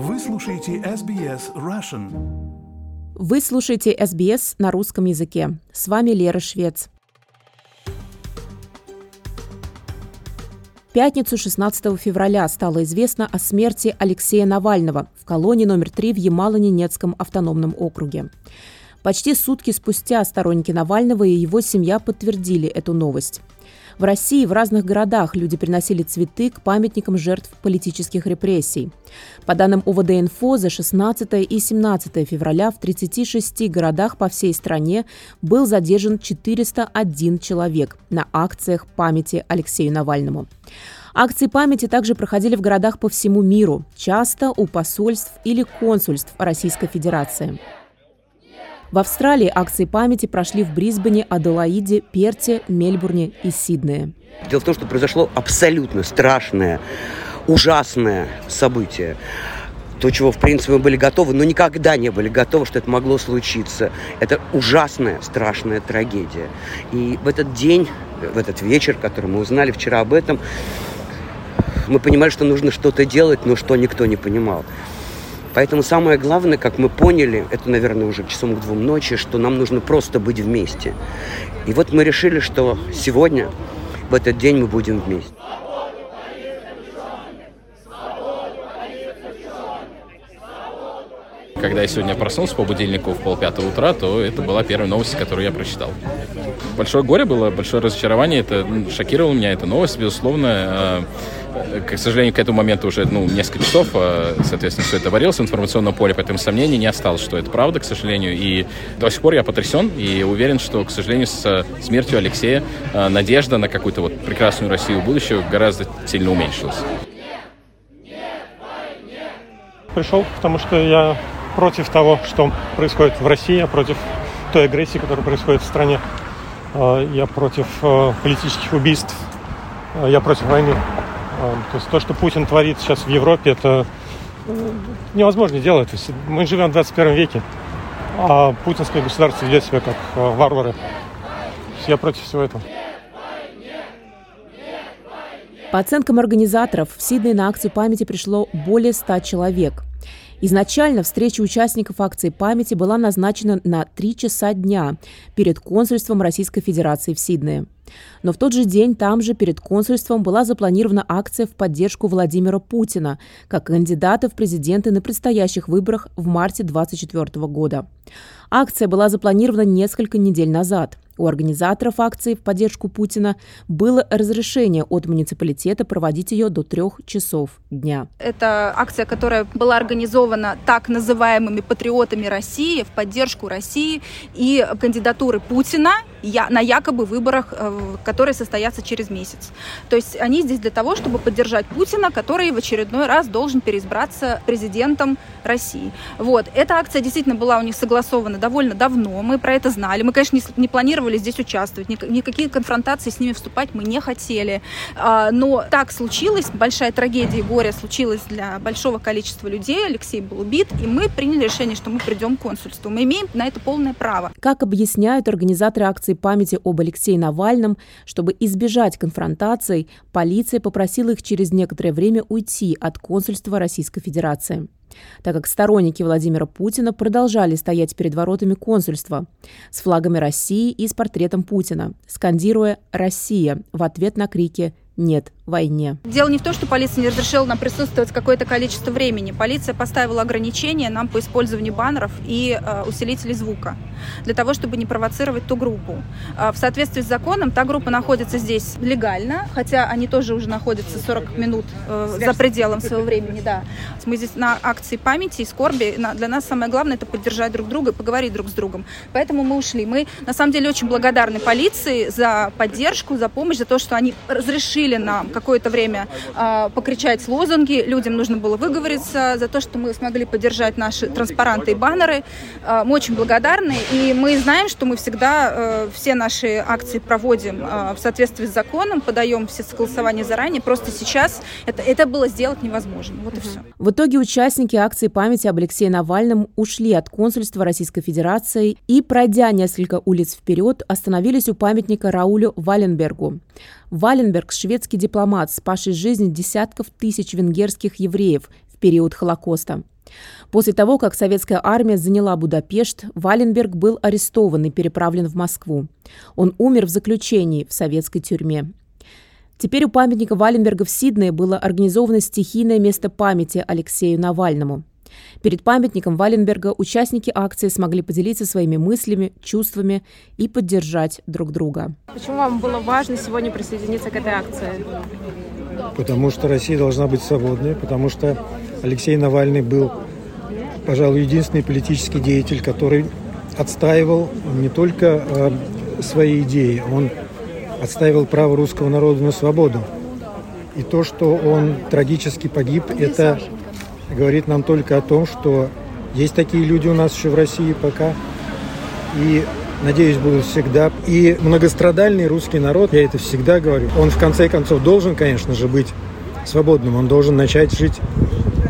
Вы слушаете SBS Russian. Вы слушаете SBS на русском языке. С вами Лера Швец. В пятницу 16 февраля стало известно о смерти Алексея Навального в колонии номер 3 в Ямало-Ненецком автономном округе. Почти сутки спустя сторонники Навального и его семья подтвердили эту новость. В России в разных городах люди приносили цветы к памятникам жертв политических репрессий. По данным УВД-инфо, за 16 и 17 февраля в 36 городах по всей стране был задержан 401 человек на акциях памяти Алексею Навальному. Акции памяти также проходили в городах по всему миру, часто у посольств или консульств Российской Федерации. В Австралии акции памяти прошли в Брисбене, Аделаиде, Перте, Мельбурне и Сиднее. Дело в том, что произошло абсолютно страшное, ужасное событие. То, чего, в принципе, мы были готовы, но никогда не были готовы, что это могло случиться. Это ужасная, страшная трагедия. И в этот день, в этот вечер, который мы узнали вчера об этом, мы понимали, что нужно что-то делать, но что никто не понимал. Поэтому самое главное, как мы поняли, это, наверное, уже часом к двум ночи, что нам нужно просто быть вместе. И вот мы решили, что сегодня, в этот день мы будем вместе. Когда я сегодня проснулся по будильнику в полпятого утра, то это была первая новость, которую я прочитал. Большое горе было, большое разочарование. Это шокировало меня, эта новость, безусловно. К сожалению, к этому моменту уже ну, несколько часов, э, соответственно, все это варилось в информационном поле, поэтому сомнений не осталось, что это правда, к сожалению. И до сих пор я потрясен и уверен, что, к сожалению, с смертью Алексея э, надежда на какую-то вот прекрасную Россию будущего гораздо сильно уменьшилась. Пришел, потому что я против того, что происходит в России, я против той агрессии, которая происходит в стране. А, я против а, политических убийств, а, я против войны. То есть то, что Путин творит сейчас в Европе, это э, невозможно делать. Мы живем в 21 веке, а путинское государство ведет себя как варвары. Я против всего этого. По оценкам организаторов, в Сиднey на акцию памяти пришло более 100 человек. Изначально встреча участников акции памяти была назначена на 3 часа дня перед консульством Российской Федерации в Сиднее. Но в тот же день там же перед консульством была запланирована акция в поддержку Владимира Путина как кандидата в президенты на предстоящих выборах в марте 2024 года. Акция была запланирована несколько недель назад – у организаторов акции в поддержку Путина было разрешение от муниципалитета проводить ее до трех часов дня. Это акция, которая была организована так называемыми патриотами России в поддержку России и кандидатуры Путина на якобы выборах, э, которые состоятся через месяц. То есть они здесь для того, чтобы поддержать Путина, который в очередной раз должен переизбраться президентом России. Вот. Эта акция действительно была у них согласована довольно давно. Мы про это знали. Мы, конечно, не планировали планировали здесь участвовать, никакие конфронтации с ними вступать мы не хотели. А, но так случилось, большая трагедия и горе случилась для большого количества людей. Алексей был убит, и мы приняли решение, что мы придем к консульству. Мы имеем на это полное право. Как объясняют организаторы акции памяти об Алексее Навальном, чтобы избежать конфронтаций, полиция попросила их через некоторое время уйти от консульства Российской Федерации. Так как сторонники Владимира Путина продолжали стоять перед воротами консульства с флагами России и с портретом Путина, скандируя «Россия» в ответ на крики нет войне. Дело не в том, что полиция не разрешила нам присутствовать какое-то количество времени. Полиция поставила ограничения нам по использованию баннеров и э, усилителей звука для того, чтобы не провоцировать ту группу. Э, в соответствии с законом та группа находится здесь легально, хотя они тоже уже находятся 40 минут э, за пределом своего времени. Да. Мы здесь на акции памяти и скорби. Для нас самое главное это поддержать друг друга и поговорить друг с другом. Поэтому мы ушли. Мы на самом деле очень благодарны полиции за поддержку, за помощь, за то, что они разрешили нам какое-то время э, покричать лозунги, людям нужно было выговориться за то, что мы смогли поддержать наши транспаранты и баннеры. Э, мы очень благодарны, и мы знаем, что мы всегда э, все наши акции проводим э, в соответствии с законом, подаем все согласования заранее. Просто сейчас это, это было сделать невозможно. Вот и все. В итоге участники акции памяти об Алексее Навальном ушли от консульства Российской Федерации и, пройдя несколько улиц вперед, остановились у памятника Раулю Валенбергу. Валенберг – шведский дипломат, спасший жизнь десятков тысяч венгерских евреев в период Холокоста. После того, как советская армия заняла Будапешт, Валенберг был арестован и переправлен в Москву. Он умер в заключении в советской тюрьме. Теперь у памятника Валенберга в Сиднее было организовано стихийное место памяти Алексею Навальному. Перед памятником Валенберга участники акции смогли поделиться своими мыслями, чувствами и поддержать друг друга. Почему вам было важно сегодня присоединиться к этой акции? Потому что Россия должна быть свободной, потому что Алексей Навальный был, пожалуй, единственный политический деятель, который отстаивал не только э, свои идеи, он отстаивал право русского народа на свободу. И то, что он трагически погиб, это говорит нам только о том, что есть такие люди у нас еще в России пока. И, надеюсь, будут всегда. И многострадальный русский народ, я это всегда говорю, он в конце концов должен, конечно же, быть свободным. Он должен начать жить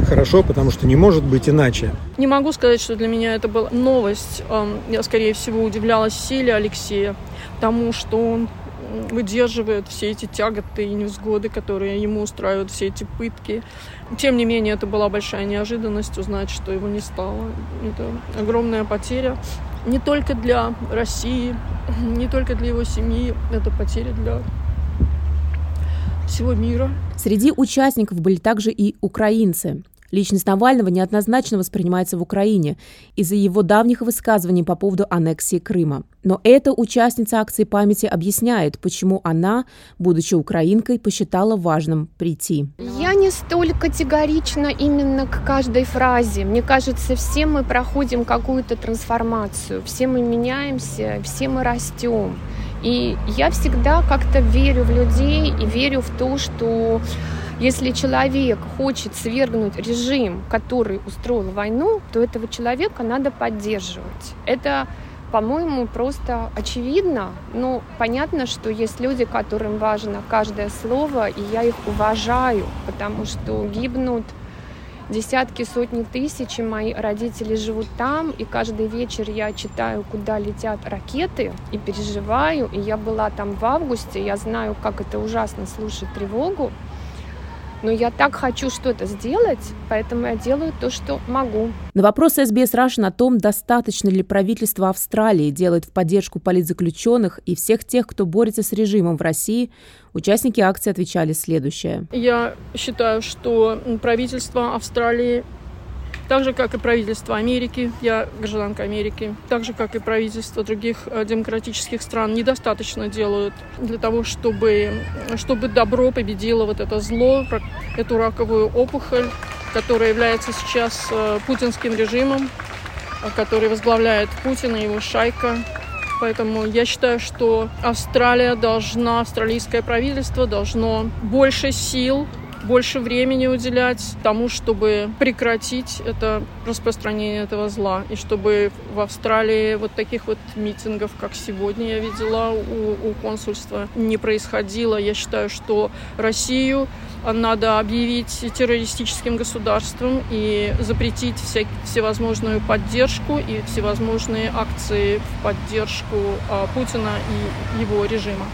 хорошо, потому что не может быть иначе. Не могу сказать, что для меня это была новость. Я, скорее всего, удивлялась силе Алексея, тому, что он выдерживает все эти тяготы и невзгоды, которые ему устраивают, все эти пытки. Тем не менее, это была большая неожиданность узнать, что его не стало. Это огромная потеря не только для России, не только для его семьи, это потеря для всего мира. Среди участников были также и украинцы. Личность Навального неоднозначно воспринимается в Украине из-за его давних высказываний по поводу аннексии Крыма. Но эта участница акции памяти объясняет, почему она, будучи украинкой, посчитала важным прийти. Я не столь категорична именно к каждой фразе. Мне кажется, все мы проходим какую-то трансформацию, все мы меняемся, все мы растем. И я всегда как-то верю в людей и верю в то, что если человек хочет свергнуть режим, который устроил войну, то этого человека надо поддерживать. Это по-моему, просто очевидно. Ну, понятно, что есть люди, которым важно каждое слово, и я их уважаю, потому что гибнут десятки, сотни тысяч, и мои родители живут там, и каждый вечер я читаю, куда летят ракеты, и переживаю, и я была там в августе, я знаю, как это ужасно слушать тревогу, но я так хочу что-то сделать, поэтому я делаю то, что могу. На вопрос СБС Russian о том, достаточно ли правительство Австралии делает в поддержку политзаключенных и всех тех, кто борется с режимом в России, участники акции отвечали следующее. Я считаю, что правительство Австралии так же, как и правительство Америки, я гражданка Америки, так же, как и правительство других э, демократических стран, недостаточно делают для того, чтобы, чтобы добро победило вот это зло, эту раковую опухоль, которая является сейчас э, путинским режимом, э, который возглавляет Путин и его шайка. Поэтому я считаю, что Австралия должна, австралийское правительство должно больше сил больше времени уделять тому, чтобы прекратить это распространение этого зла. И чтобы в Австралии вот таких вот митингов, как сегодня я видела у, у консульства, не происходило. Я считаю, что Россию надо объявить террористическим государством и запретить вся, всевозможную поддержку и всевозможные акции в поддержку а, Путина и его режима.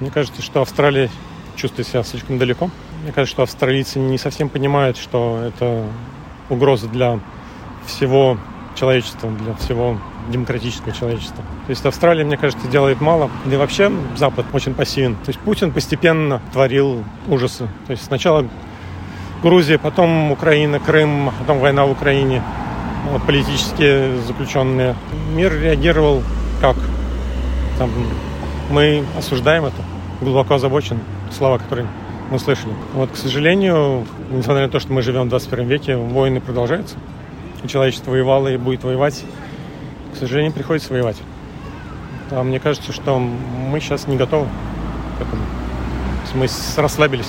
Мне кажется, что Австралия чувствует себя слишком далеко мне кажется, что австралийцы не совсем понимают, что это угроза для всего человечества, для всего демократического человечества. То есть Австралия, мне кажется, делает мало. И вообще Запад очень пассивен. То есть Путин постепенно творил ужасы. То есть сначала Грузия, потом Украина, Крым, потом война в Украине, политические заключенные. Мир реагировал как? Там, мы осуждаем это, глубоко озабочены. Слова, которые мы слышали. Вот, к сожалению, несмотря на то, что мы живем в 21 веке, войны продолжаются. И человечество воевало и будет воевать. К сожалению, приходится воевать. А мне кажется, что мы сейчас не готовы к этому. Мы расслабились.